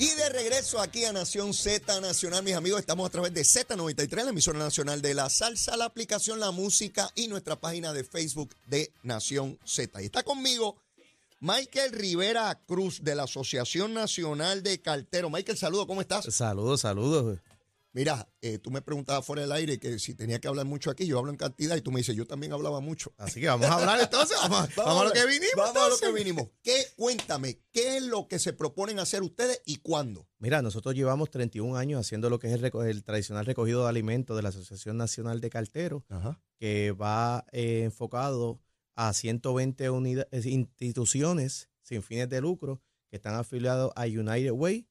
Y de regreso aquí a Nación Z Nacional, mis amigos, estamos a través de Z93, la emisora nacional de la salsa, la aplicación La Música y nuestra página de Facebook de Nación Z. Y está conmigo Michael Rivera Cruz de la Asociación Nacional de Carteros. Michael, saludo, ¿cómo estás? Saludos, saludos. Mira, eh, tú me preguntabas fuera del aire que si tenía que hablar mucho aquí, yo hablo en cantidad y tú me dices, yo también hablaba mucho. Así que vamos a hablar entonces, vamos, vamos a lo que vinimos. Vamos a lo que vinimos. ¿Qué, cuéntame, ¿qué es lo que se proponen hacer ustedes y cuándo? Mira, nosotros llevamos 31 años haciendo lo que es el, tradicional recogido de alimentos de la Asociación Nacional de Carteros, Ajá. que va eh, enfocado a 120 unida- eh, instituciones sin fines de lucro que están afiliados a United Way.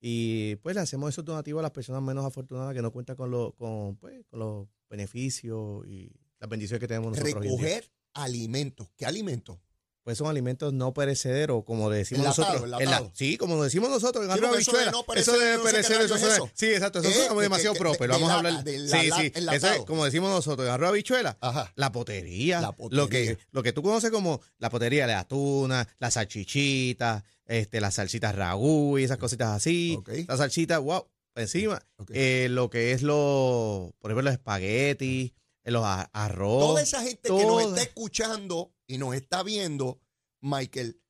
Y pues le hacemos esos donativos a las personas menos afortunadas que no cuentan con, lo- con, pues, con los beneficios y las bendiciones que tenemos nosotros. Recoger alimentos. ¿Qué alimentos? Pues son alimentos no perecederos, como decimos Enlatado, nosotros. enlatado. En la- sí, como decimos nosotros, en Sí, eso de no Eso perecer, debe no sé qué perecer, eso, es eso- eso. Sí, exacto, eso es como Que- demasiado que- propio. de Vamos a hablar. de Sí, la- sí, enlatado. eso es como decimos nosotros, en arroz habichuela. Ajá. La potería, La Lo, potería. que, lo que tú conoces como la potería de la tuna, la salchichita, este, las salsitas ragú y esas cositas así. Ok. La salsita, wow, encima. Eh, lo que es lo, por ejemplo, los espaguetis, eh, los arroz. Toda esa gente que nos toda- está escuchando y nos está viendo, Michael,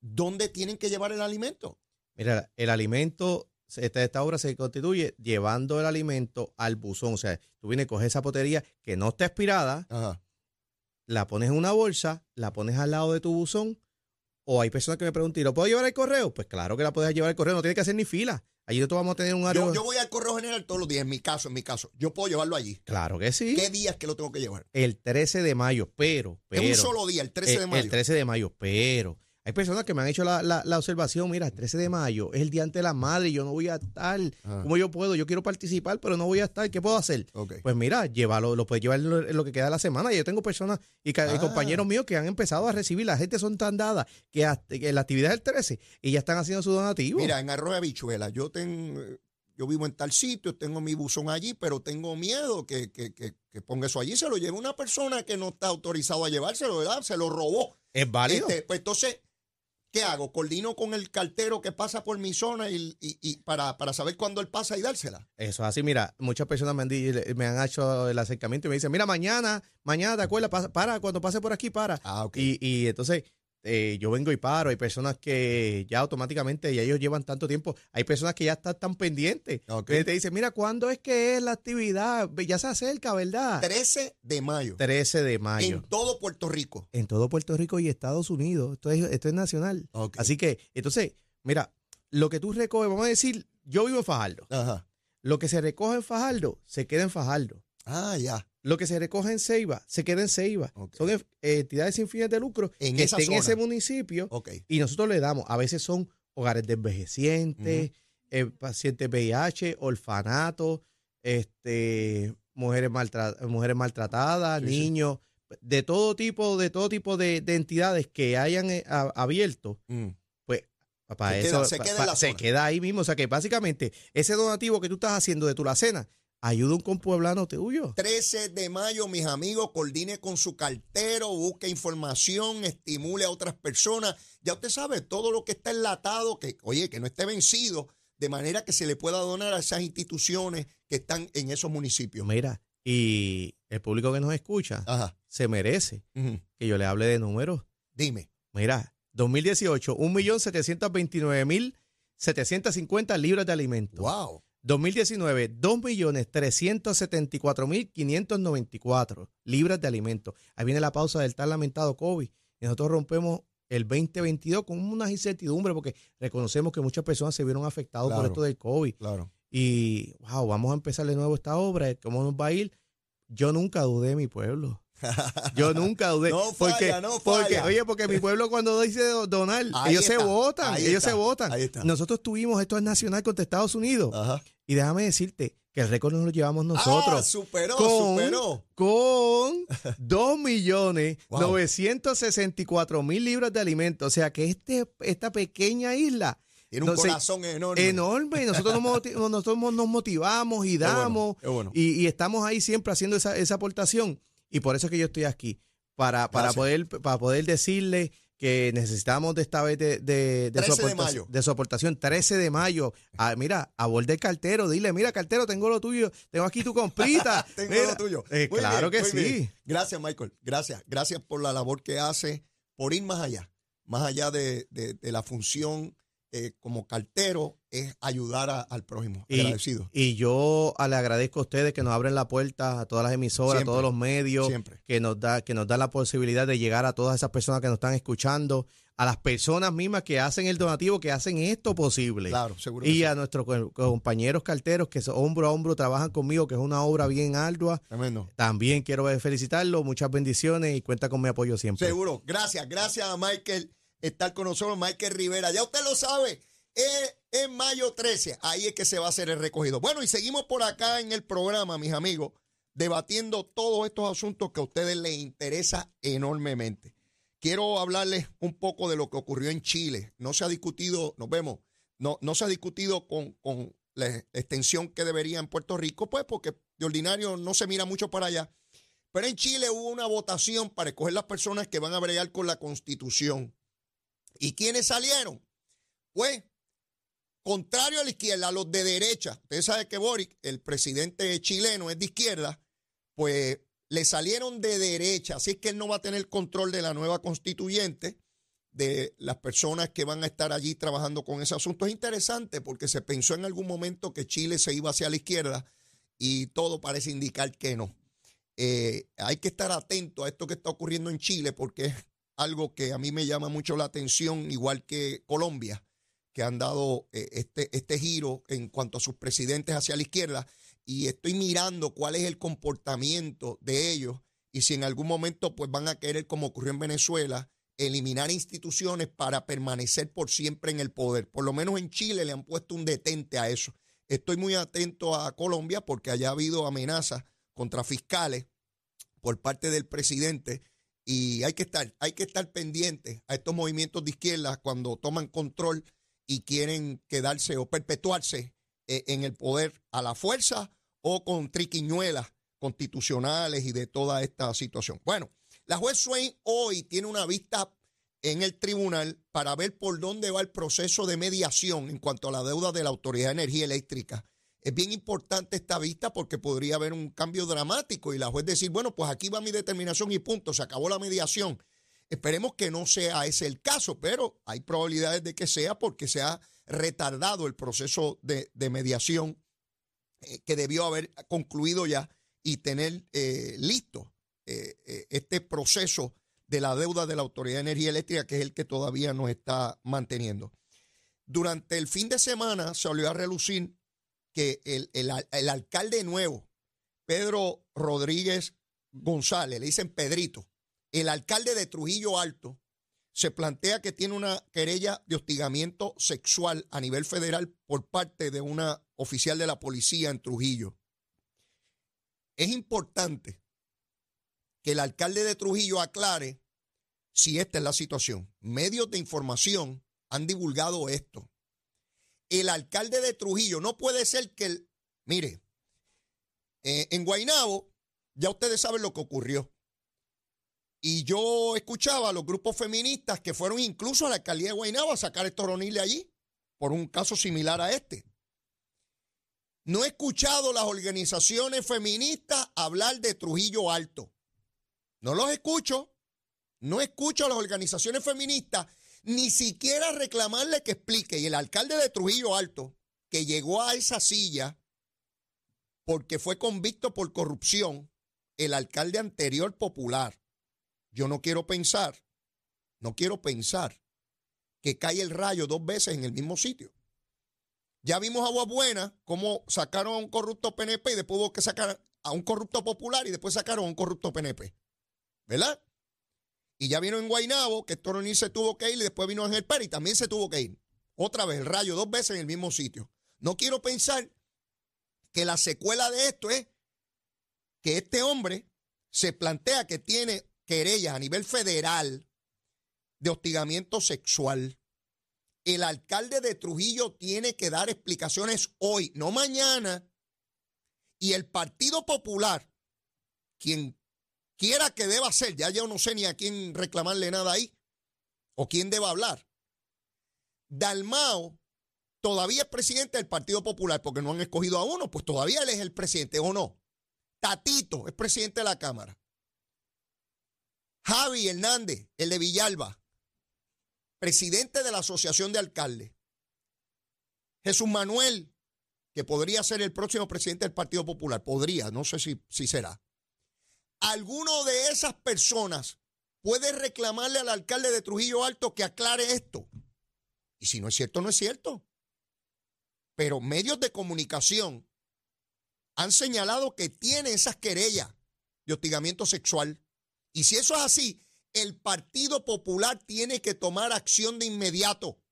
¿dónde tienen que llevar el alimento? Mira, el alimento, esta, esta obra se constituye llevando el alimento al buzón. O sea, tú vienes, coges esa potería que no está expirada, Ajá. la pones en una bolsa, la pones al lado de tu buzón. O hay personas que me preguntan, ¿y lo puedo llevar al correo? Pues claro que la puedes llevar al correo, no tiene que hacer ni fila. Allí nosotros vamos a tener un área. Yo, yo voy al correo general todos los días, en mi caso, en mi caso. Yo puedo llevarlo allí. Claro que sí. ¿Qué días que lo tengo que llevar? El 13 de mayo, pero, pero. es un solo día, el 13 de el- mayo. El 13 de mayo, pero hay personas que me han hecho la, la- la observación, mira, el 13 de mayo es el día ante la madre y yo no voy a estar. Ajá. ¿Cómo yo puedo? Yo quiero participar, pero no voy a estar. ¿Qué puedo hacer? Ok. Pues mira, llévalo, lo puedes llevar lo, que queda de la semana. Yo tengo personas y, Ah. compañeros míos que han empezado a recibir, la gente son tan dadas que, hasta- que la actividad es el 13 y ya están haciendo su donativo. Mira, en arroz de habichuela, yo tengo, yo vivo en tal sitio, tengo mi buzón allí, pero tengo miedo que, que, que, que ponga eso allí. Se lo lleve una persona que no está autorizado a llevárselo, ¿verdad? Se lo robó. es válido. Este, pues entonces, ¿qué hago? ¿Coordino con el cartero que pasa por mi zona y, y- y para, para saber cuándo él pasa y dársela? Eso es así, mira, muchas personas me han, me han hecho el acercamiento y me dicen, mira, mañana, mañana te acuerdas, para, cuando pase por aquí, para. Ah, ok. Y, y entonces eh, yo vengo y paro. Hay personas que ya automáticamente, ya ellos llevan tanto tiempo. Hay personas que ya están tan pendientes. Te dicen, mira, ¿cuándo es que es la actividad? Ya se acerca, ¿verdad? 13 de mayo. 13 de mayo. En todo Puerto Rico. En todo Puerto Rico y Estados Unidos. Esto es, esto es nacional. Así que, entonces, mira, lo que tú recoges, vamos a decir, yo vivo en Fajardo. Ajá. Lo que se recoge en Fajardo, se queda en Fajardo. Ah, ya. Lo que se recoge en Ceiba, se queda en Ceiba. Son eh, entidades sin fines de lucro En que estén en ese municipio y nosotros le damos. A veces son hogares de envejecientes, eh, pacientes VIH, orfanatos, este, mujeres, maltra- mujeres maltratadas, Sí, sí. niños, de todo tipo, de todo tipo de, de entidades que hayan eh, a- abierto. Mm. Pues para Se eso queda- se pa- queda pa- se ahí mismo. O sea que básicamente ese donativo que tú estás haciendo de tu la cena ayuda un compueblano tuyo. 13 de mayo, mis amigos, coordine con su cartero, busque información, estimule a otras personas. Ya usted sabe, todo lo que está enlatado, que, oye, que no esté vencido, de manera que se le pueda donar a esas instituciones que están en esos municipios. Mira, y el público que nos escucha Ajá. se merece que yo le hable de números. Dime. Mira, 2018, 1.729.750 libras de alimentos. Wow. 2019, 2.374.594 libras de alimentos. Ahí viene la pausa del tan lamentado COVID. Y nosotros rompemos el 2022 con unas incertidumbres porque reconocemos que muchas personas se vieron afectadas por esto del COVID. Claro. Y, wow, vamos a empezar de nuevo esta obra. ¿Cómo nos va a ir? Yo nunca dudé de mi pueblo. Yo nunca dudé. No porque, falla, no porque, falla. oye, porque mi pueblo cuando dice do- donar, Ahí ellos se votan, ellos se votan. está. Nosotros tuvimos, esto es nacional contra Estados Unidos. Ajá. Y déjame decirte que el récord nos lo llevamos Ah, nosotros. superó, con, superó. con 2 millones Wow. 964 mil libras de alimentos. O sea que este, esta pequeña isla Tiene un corazón enorme. enorme. Y nosotros nos, nosotros nos motivamos y bueno, damos. bueno. Y, y estamos ahí siempre haciendo esa, esa aportación. Y por eso es que yo estoy aquí. Para, para, Gracias. poder, para poder decirle que necesitamos de esta vez de, de, de, su, 13 de aportación, mayo. de su aportación. 13 de mayo. Ah, mira, a borde cartero, dile, mira, cartero, tengo lo tuyo, tengo aquí tu comprita. Tengo Mira. lo tuyo. Eh, claro bien, que sí. bien. Gracias, Michael. Gracias. Gracias por la labor que hace, por ir más allá. Más allá de, de- de la función eh, como cartero, es ayudar a- al prójimo. Y- Agradecido. Y yo le agradezco a ustedes que nos abren la puerta a todas las emisoras, Siempre. a todos los medios, Siempre. que nos da que nos da la posibilidad de llegar a todas esas personas que nos están escuchando, a las personas mismas que hacen el donativo, que hacen esto posible. Claro, seguro. Y sí. a nuestros co- compañeros carteros que hombro a hombro trabajan conmigo, que es una obra bien ardua. Tremendo. También quiero felicitarlo, muchas bendiciones y cuenta con mi apoyo siempre. Seguro. Gracias. Gracias a Michael estar con nosotros. Michael Rivera. Ya usted lo sabe. Es en mayo 13. Ahí es que se va a hacer el recogido. Bueno, y seguimos por acá en el programa, mis amigos, debatiendo todos estos asuntos que a ustedes les interesa enormemente. Quiero hablarles un poco de lo que ocurrió en Chile. No se ha discutido, nos vemos, no, no se ha discutido con, con la extensión que debería en Puerto Rico, pues porque de ordinario no se mira mucho para allá. Pero en Chile hubo una votación para escoger las personas que van a bregar con la constitución. ¿Y quiénes salieron? Pues, contrario a la izquierda, los de derecha. Ustedes saben que Boric, el presidente chileno, es de izquierda, pues le salieron de derecha. Así es que él no va a tener control de la nueva constituyente, de las personas que van a estar allí trabajando con ese asunto. Es interesante porque se pensó en algún momento que Chile se iba hacia la izquierda y todo parece indicar que no. Eh, hay que estar atento a esto que está ocurriendo en Chile porque algo que a mí me llama mucho la atención, igual que Colombia, que han dado eh, este, este giro en cuanto a sus presidentes hacia la izquierda y estoy mirando cuál es el comportamiento de ellos y si en algún momento pues van a querer, como ocurrió en Venezuela, eliminar instituciones para permanecer por siempre en el poder. Por lo menos en Chile le han puesto un detente a eso. Estoy muy atento a Colombia porque allá ha habido amenazas contra fiscales por parte del presidente y hay que estar, hay que estar pendientes a estos movimientos de izquierda cuando toman control y quieren quedarse o perpetuarse eh, en el poder a la fuerza o con triquiñuelas constitucionales y de toda esta situación. Bueno, la juez Swain hoy tiene una vista en el tribunal para ver por dónde va el proceso de mediación en cuanto a la deuda de la Autoridad de Energía Eléctrica. Es bien importante esta vista porque podría haber un cambio dramático y la juez decir, bueno, pues aquí va mi determinación y punto, se acabó la mediación. Esperemos que no sea ese el caso, pero hay probabilidades de que sea porque se ha retardado el proceso de, mediación eh, que debió haber concluido ya y tener eh, listo eh, este proceso de la deuda de la Autoridad de Energía Eléctrica, que es el que todavía nos está manteniendo. Durante el fin de semana salió a relucir que el, el el alcalde nuevo, Pedro Rodríguez González, le dicen Pedrito, el alcalde de Trujillo Alto, se plantea que tiene una querella de hostigamiento sexual a nivel federal por parte de una oficial de la policía en Trujillo. Es importante que el alcalde de Trujillo aclare si esta es la situación. Medios de información han divulgado esto. El alcalde de Trujillo no puede ser que el... Mire, eh, en Guainabo ya ustedes saben lo que ocurrió. Y yo escuchaba a los grupos feministas que fueron incluso a la alcaldía de Guaynabo a sacar estos Ronile allí por un caso similar a este. No he escuchado las organizaciones feministas hablar de Trujillo Alto. No los escucho. No escucho a las organizaciones feministas ni siquiera reclamarle que explique. Y el alcalde de Trujillo Alto, que llegó a esa silla porque fue convicto por corrupción, el alcalde anterior popular, yo no quiero pensar, no quiero pensar que cae el rayo dos veces en el mismo sitio. Ya vimos Agua Buena cómo sacaron a un corrupto PNP y después hubo que sacar a un corrupto popular y después sacaron a un corrupto PNP. ¿Verdad? Y ya vino en Guainabo que Toronil se tuvo que ir y después vino Ángel Pérez y también se tuvo que ir. Otra vez el rayo dos veces en el mismo sitio. No quiero pensar que la secuela de esto es que este hombre se plantea que tiene querellas a nivel federal de hostigamiento sexual. El alcalde de Trujillo tiene que dar explicaciones hoy, no mañana. Y el Partido Popular, quien quiera que deba ser, ya yo no sé ni a quién reclamarle nada ahí, o quién deba hablar. Dalmao todavía es presidente del Partido Popular porque no han escogido a uno, pues todavía él es el presidente o no. Tatito es presidente de la Cámara. Javi Hernández, el de Villalba, presidente de la Asociación de Alcaldes. Jesús Manuel, que podría ser el próximo presidente del Partido Popular, podría, no sé si, si será. ¿Alguno de esas personas puede reclamarle al alcalde de Trujillo Alto que aclare esto? Y si no es cierto, no es cierto. Pero medios de comunicación han señalado que tiene esas querellas de hostigamiento sexual. Y si eso es así, el Partido Popular tiene que tomar acción de inmediato.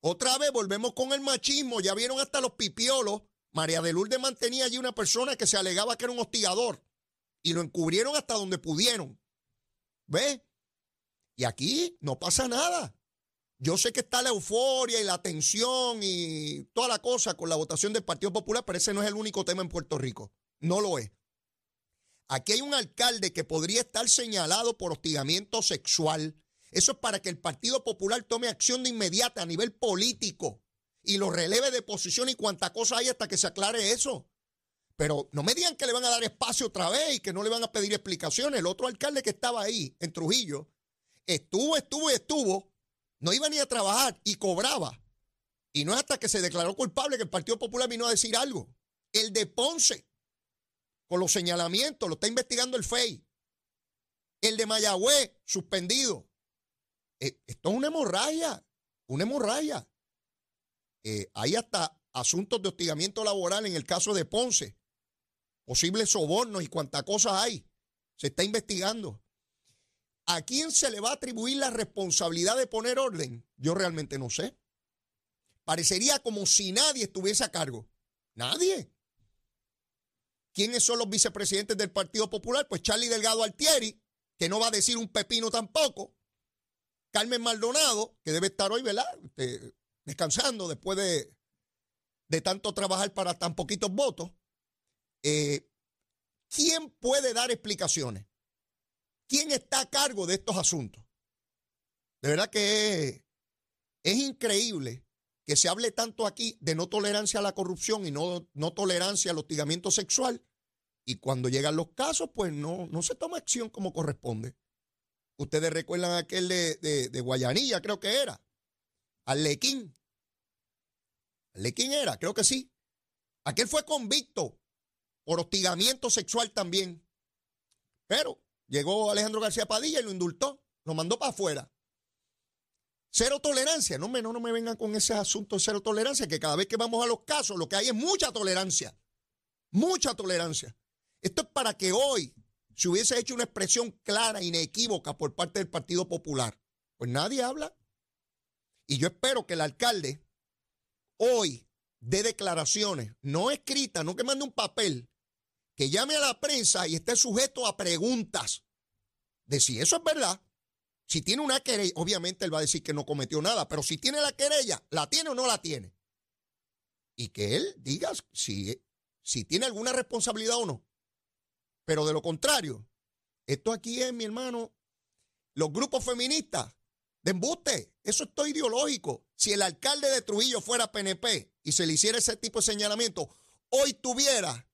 Otra vez volvemos con el machismo. Ya vieron hasta los pipiolos. María de Lourdes mantenía allí una persona que se alegaba que era un hostigador. Y lo encubrieron hasta donde pudieron. ¿Ve? Y aquí no pasa nada. Yo sé que está la euforia y la tensión y toda la cosa con la votación del Partido Popular, pero ese no es el único tema en Puerto Rico. No lo es. Aquí hay un alcalde que podría estar señalado por hostigamiento sexual. Eso es para que el Partido Popular tome acción de inmediata a nivel político y lo releve de posición y cuanta cosa hay hasta que se aclare eso. Pero no me digan que le van a dar espacio otra vez y que no le van a pedir explicaciones. El otro alcalde que estaba ahí, en Trujillo, estuvo, estuvo y estuvo no iba ni a trabajar y cobraba. Y no es hasta que se declaró culpable que el Partido Popular vino a decir algo. El de Ponce, con los señalamientos, lo está investigando el FEI. El de Mayagüez, suspendido. Eh, esto es una hemorragia, una hemorragia. Eh, hay hasta asuntos de hostigamiento laboral en el caso de Ponce. Posibles sobornos y cuánta cosa hay. Se está investigando. ¿A quién se le va a atribuir la responsabilidad de poner orden? Yo realmente no sé. Parecería como si nadie estuviese a cargo. Nadie. ¿Quiénes son los vicepresidentes del Partido Popular? Pues Charlie Delgado Altieri, que no va a decir un pepino tampoco. Carmen Maldonado, que debe estar hoy, ¿verdad? Este, descansando después de, de tanto trabajar para tan poquitos votos. Eh, ¿Quién puede dar explicaciones? ¿Quién está a cargo de estos asuntos? De verdad que es, increíble que se hable tanto aquí de no tolerancia a la corrupción y no, no tolerancia al hostigamiento sexual. Y cuando llegan los casos, pues no, no se toma acción como corresponde. Ustedes recuerdan aquel de, de, Guayanilla, creo que era. Arlequín. Arlequín era, creo que sí. Aquel fue convicto por hostigamiento sexual también. Pero Llegó Alejandro García Padilla y lo indultó, lo mandó para afuera. Cero tolerancia, no me, no, no me vengan con ese asunto de cero tolerancia, que cada vez que vamos a los casos lo que hay es mucha tolerancia, mucha tolerancia. Esto es para que hoy se hubiese hecho una expresión clara, inequívoca por parte del Partido Popular. Pues nadie habla. Y yo espero que el alcalde hoy dé declaraciones, no escritas, no que mande un papel, que llame a la prensa y esté sujeto a preguntas de si eso es verdad. Si tiene una querella, obviamente él va a decir que no cometió nada, pero si tiene la querella, ¿la tiene o no la tiene? Y que él diga si, si tiene alguna responsabilidad o no. Pero de lo contrario, esto aquí es, mi hermano, los grupos feministas de embuste. Eso es todo ideológico. Si el alcalde de Trujillo fuera PNP y se le hiciera ese tipo de señalamiento, hoy tuviera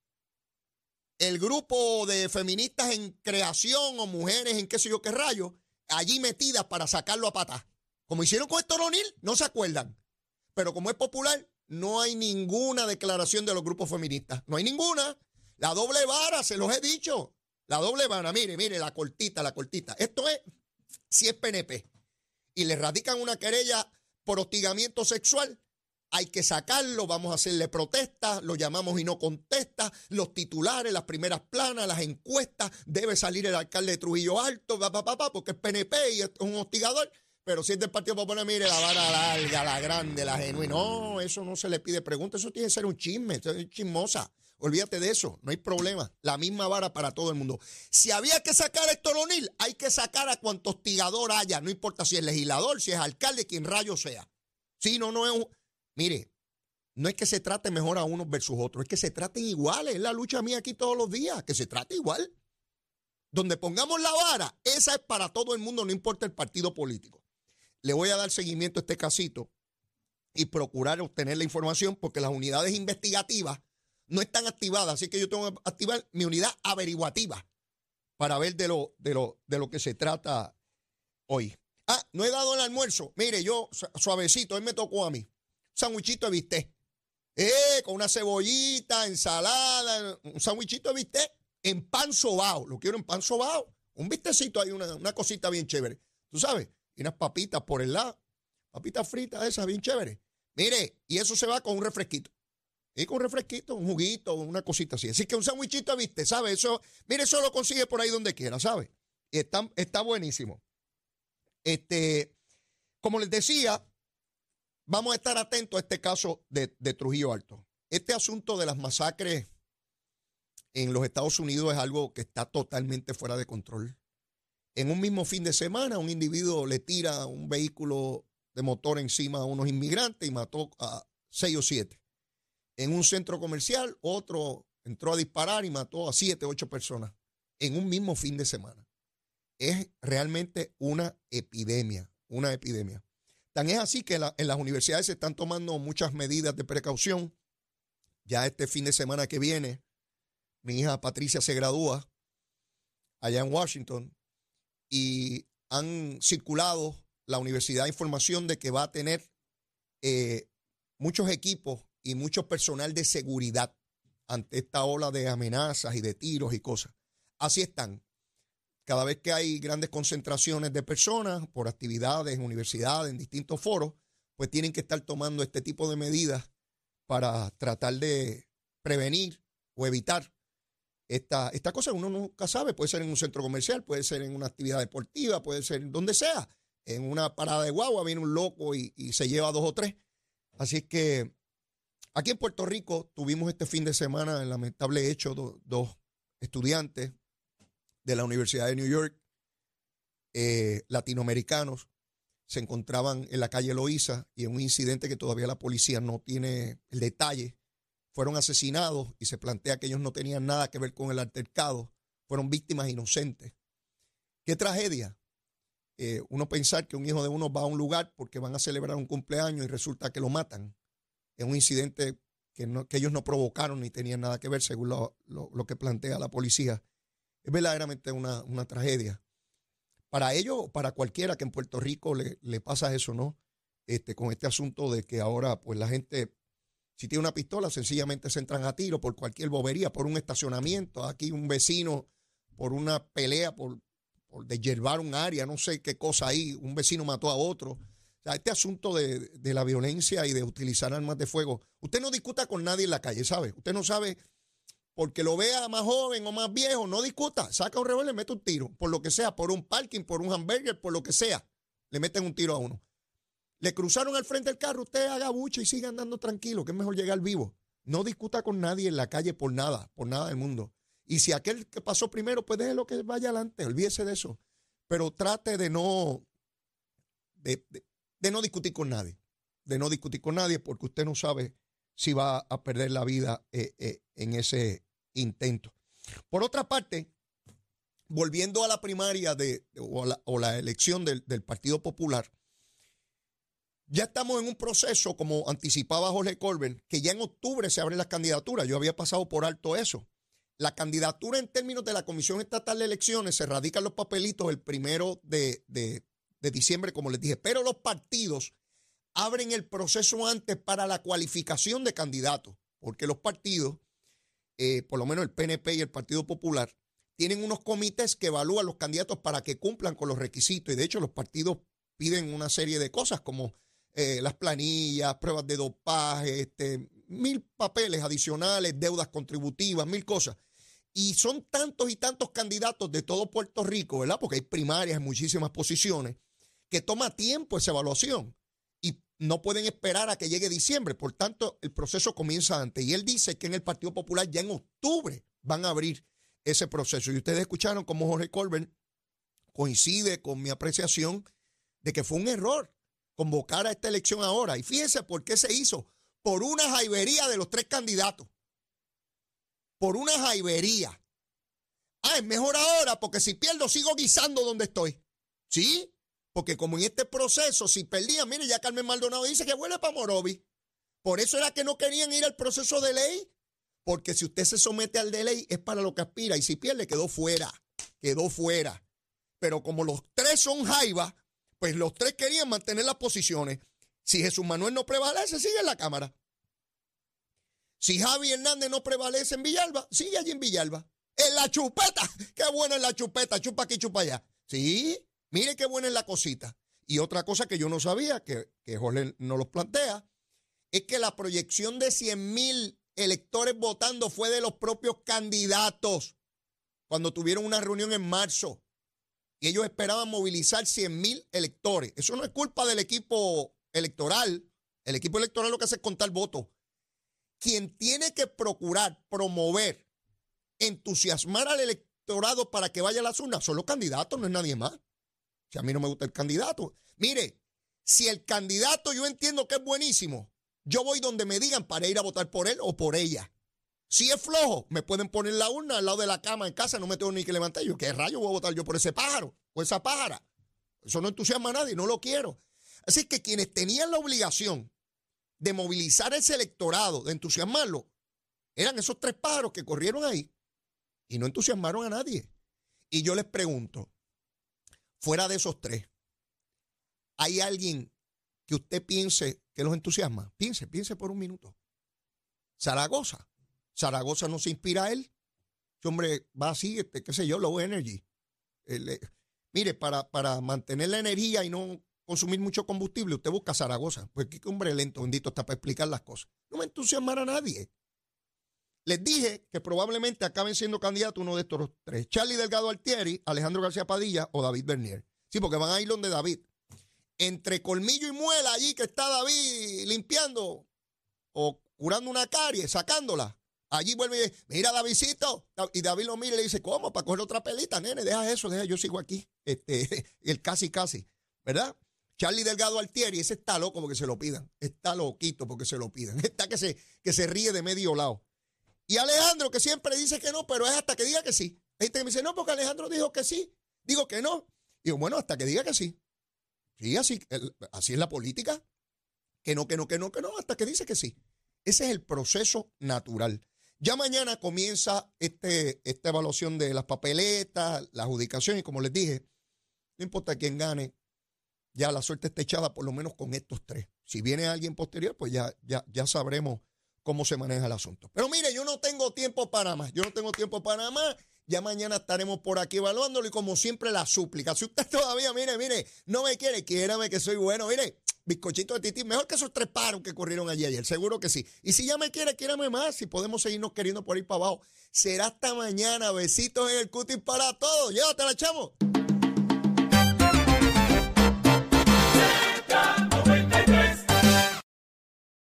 el grupo de feministas en creación o mujeres en qué sé yo qué rayo, allí metidas para sacarlo a patas. Como hicieron con Héctor no se acuerdan. Pero como es popular, no hay ninguna declaración de los grupos feministas. No hay ninguna. La doble vara, se los he dicho. La doble vara, mire, mire, la cortita, la cortita. Esto es si es PNP. Y le radican una querella por hostigamiento sexual hay que sacarlo, vamos a hacerle protestas, lo llamamos y no contesta, los titulares, las primeras planas, las encuestas, debe salir el alcalde de Trujillo Alto, porque es PNP y es un hostigador. Pero si es del Partido Popular, mire, la vara larga, la grande, la genuina. No, eso no se le pide pregunta, eso tiene que ser un chisme, eso es chismosa. Olvídate de eso, no hay problema. La misma vara para todo el mundo. Si había que sacar a Héctor O'Neill, hay que sacar a cuanto hostigador haya, no importa si es legislador, si es alcalde, quien rayo sea. Si no, no es un Mire, no es que se trate mejor a unos versus otros, es que se traten iguales. Es la lucha mía aquí todos los días, que se trate igual. Donde pongamos la vara, esa es para todo el mundo, no importa el partido político. le voy a dar seguimiento a este casito y procurar obtener la información porque las unidades investigativas no están activadas, así que yo tengo que activar mi unidad averiguativa para ver de lo, de lo, de lo que se trata hoy. Ah, no he dado el almuerzo. Mire, yo suavecito, él me tocó a mí. Sandwichito de bistec. Eh, con una cebollita, ensalada, un sandwichito de bistec en pan sobao. Lo quiero en pan sobao. Un bistecito ahí, una, una cosita bien chévere. Tú sabes, y unas papitas por el lado. Papitas fritas esas, bien chévere. Mire, y eso se va con un refresquito. Y con un refresquito, un juguito, una cosita así. Así que un sandwichito, viste, ¿sabes? Eso, mire, eso lo consigue por ahí donde quiera, ¿sabes? Y está, está buenísimo. Este, como les decía, vamos a estar atentos a este caso de, Trujillo Alto. Este asunto de las masacres en los Estados Unidos es algo que está totalmente fuera de control. En un mismo fin de semana, un individuo le tira un vehículo de motor encima a unos inmigrantes y mató a seis o siete. En un centro comercial, otro entró a disparar y mató a siete, ocho personas en un mismo fin de semana. Es realmente una epidemia, una epidemia. Tan es así que en las universidades se están tomando muchas medidas de precaución. Ya este fin de semana que viene, mi hija Patricia se gradúa allá en Washington y han circulado la universidad información de que va a tener eh, muchos equipos y mucho personal de seguridad ante esta ola de amenazas y de tiros y cosas. Así están. Cada vez que hay grandes concentraciones de personas por actividades universidades, en distintos foros, pues tienen que estar tomando este tipo de medidas para tratar de prevenir o evitar esta, esta cosa. Uno nunca sabe, puede ser en un centro comercial, puede ser en una actividad deportiva, puede ser donde sea en una parada de guagua viene un loco y, se lleva dos o tres. Así que aquí en Puerto Rico tuvimos este fin de semana el lamentable hecho, dos estudiantes de la Universidad de New York, eh, latinoamericanos, se encontraban en la calle Loíza y en un incidente que todavía la policía no tiene el detalle, fueron asesinados y se plantea que ellos no tenían nada que ver con el altercado, fueron víctimas inocentes. Qué tragedia, eh, uno pensar que un hijo de uno va a un lugar porque van a celebrar un cumpleaños y resulta que lo matan. Es un incidente que, ellos no provocaron ni tenían nada que ver, según lo, que plantea la policía. Es verdaderamente una, tragedia. Para ellos, para cualquiera que en Puerto Rico le, le, pasa eso, ¿no? Este, con este asunto de que ahora, pues la gente, si tiene una pistola, sencillamente se entran a tiro por cualquier bobería, por un estacionamiento. Aquí un vecino, por una pelea, por, por un área, no sé qué cosa ahí, un vecino mató a otro. O sea, este asunto de, la violencia y de utilizar armas de fuego, usted no discuta con nadie en la calle, ¿sabe? Usted no sabe, porque lo vea más joven o más viejo, no discuta, saca un revólver, mete un tiro, por lo que sea, por un parking, por un hamburger, por lo que sea, le meten un tiro a uno. Le cruzaron al frente del carro, usted haga bucha y siga andando tranquilo, que es mejor llegar vivo. No discuta con nadie en la calle por nada, por nada del mundo. Y si aquel que pasó primero, pues déjelo que vaya adelante, olvídese de eso. Pero trate de no, de, no discutir con nadie, de no discutir con nadie porque usted no sabe si va a perder la vida eh, eh, en ese intento. Por otra parte, volviendo a la primaria de, o, la, elección del, Partido Popular, ya estamos en un proceso, como anticipaba Jorge Colbert, que ya en octubre se abren las candidaturas. Yo había pasado por alto eso. La candidatura en términos de la Comisión Estatal de Elecciones se radican los papelitos el primero de, diciembre, como les dije, pero los partidos abren el proceso antes para la cualificación de candidatos, porque los partidos, eh, por lo menos el PNP y el Partido Popular, tienen unos comités que evalúan los candidatos para que cumplan con los requisitos. Y de hecho los partidos piden una serie de cosas como eh, las planillas, pruebas de dopaje, este, mil papeles adicionales, deudas contributivas, mil cosas. Y son tantos y tantos candidatos de todo Puerto Rico, ¿verdad? Porque hay primarias muchísimas posiciones, que toma tiempo esa evaluación no pueden esperar a que llegue diciembre. Por tanto, el proceso comienza antes. Y él dice que en el Partido Popular ya en octubre van a abrir ese proceso. Y ustedes escucharon cómo Jorge Colbert coincide con mi apreciación de que fue un error convocar a esta elección ahora. Y fíjense por qué se hizo. Por una jaibería de los tres candidatos por una jaibería. Ah, es mejor ahora porque si pierdo sigo guisando donde estoy. ¿Sí? Porque como en este proceso, si perdían, mire, ya Carmen Maldonado dice que vuelve para Morovi. Por eso era que no querían ir al proceso de ley. Porque si usted se somete al de ley es para lo que aspira. Y si pierde, quedó fuera. Quedó fuera. Pero como los tres son jaiba, pues los tres querían mantener las posiciones. Si Jesús Manuel no prevalece, sigue en la Cámara. Si Javi Hernández no prevalece en Villalba, sigue allí en Villalba. En la chupeta. Qué buena es la chupeta. Chupa aquí, chupa allá. Sí, mire qué buena es la cosita. Y otra cosa que yo no sabía, que, que Jorge no los plantea, es que la proyección de 100 mil electores votando fue de los propios candidatos cuando tuvieron una reunión en marzo. Y ellos esperaban movilizar 100 mil electores. Eso no es culpa del equipo electoral. El equipo electoral lo que hace es contar votos. Quien tiene que procurar promover, entusiasmar al electorado para que vaya a las urnas son los candidatos, no es nadie más. Si a mí no me gusta el candidato. Mire, si el candidato yo entiendo que es buenísimo, yo voy donde me digan para ir a votar por él o por ella. Si es flojo, me pueden poner la urna al lado de la cama en casa, no me tengo ni que levantar. Yo, ¿qué rayo voy a votar yo por ese pájaro o esa pájara? Eso no entusiasma a nadie, no lo quiero. Así que quienes tenían la obligación de movilizar ese electorado, de entusiasmarlo, eran esos tres pájaros que corrieron ahí y no entusiasmaron a nadie. Y yo les pregunto, fuera de esos tres, ¿hay alguien que usted piense que los entusiasma? Piense, piense por un minuto. Zaragoza. Zaragoza no se inspira a él. Ese hombre va así, este, qué sé yo, low energy. Eh, mire, para, para mantener la energía y no consumir mucho combustible, usted busca Zaragoza. Pues qué hombre lento, bendito, está para explicar las cosas. No me entusiasmará a nadie. Les dije que probablemente acaben siendo candidatos uno de estos tres. Charlie Delgado Altieri, Alejandro García Padilla o David Bernier. Sí, porque van a ir donde David entre colmillo y muela allí que está David limpiando o curando una carie, sacándola. Allí vuelve y dice, mira Davidcito. Y David lo mira y le dice, ¿cómo? Para coger otra pelita, nene, deja eso, deja, yo sigo aquí. Este, el casi casi, ¿verdad? Charlie Delgado Altieri, ese está loco porque se lo pidan. Está loquito porque se lo pidan. Está que se, que se ríe de medio lado. Y Alejandro, que siempre dice que no, pero es hasta que diga que sí. Hay gente que me dice, no, porque Alejandro dijo que sí. Digo que no. Digo, bueno, hasta que diga que sí. Sí, así, así es la política. Que no, que no, que no, que no, hasta que dice que sí. Ese es el proceso natural. Ya mañana comienza este, esta evaluación de las papeletas, la adjudicación, y como les dije, no importa quién gane, ya la suerte está echada por lo menos con estos tres. Si viene alguien posterior, pues ya, ya, ya sabremos cómo se maneja el asunto. Pero mire, tengo tiempo para más. Yo no tengo tiempo para más. Ya mañana estaremos por aquí evaluándolo y como siempre la súplica. Si usted todavía, mire, mire, no me quiere, quiérame que soy bueno. Mire, bizcochito de tití, mejor que esos tres paros que corrieron allí ayer, seguro que sí. Y si ya me quiere, quiérame más, si podemos seguirnos queriendo por ir para abajo. Será hasta mañana. Besitos en el cutis para todos. Llévatela, chamo.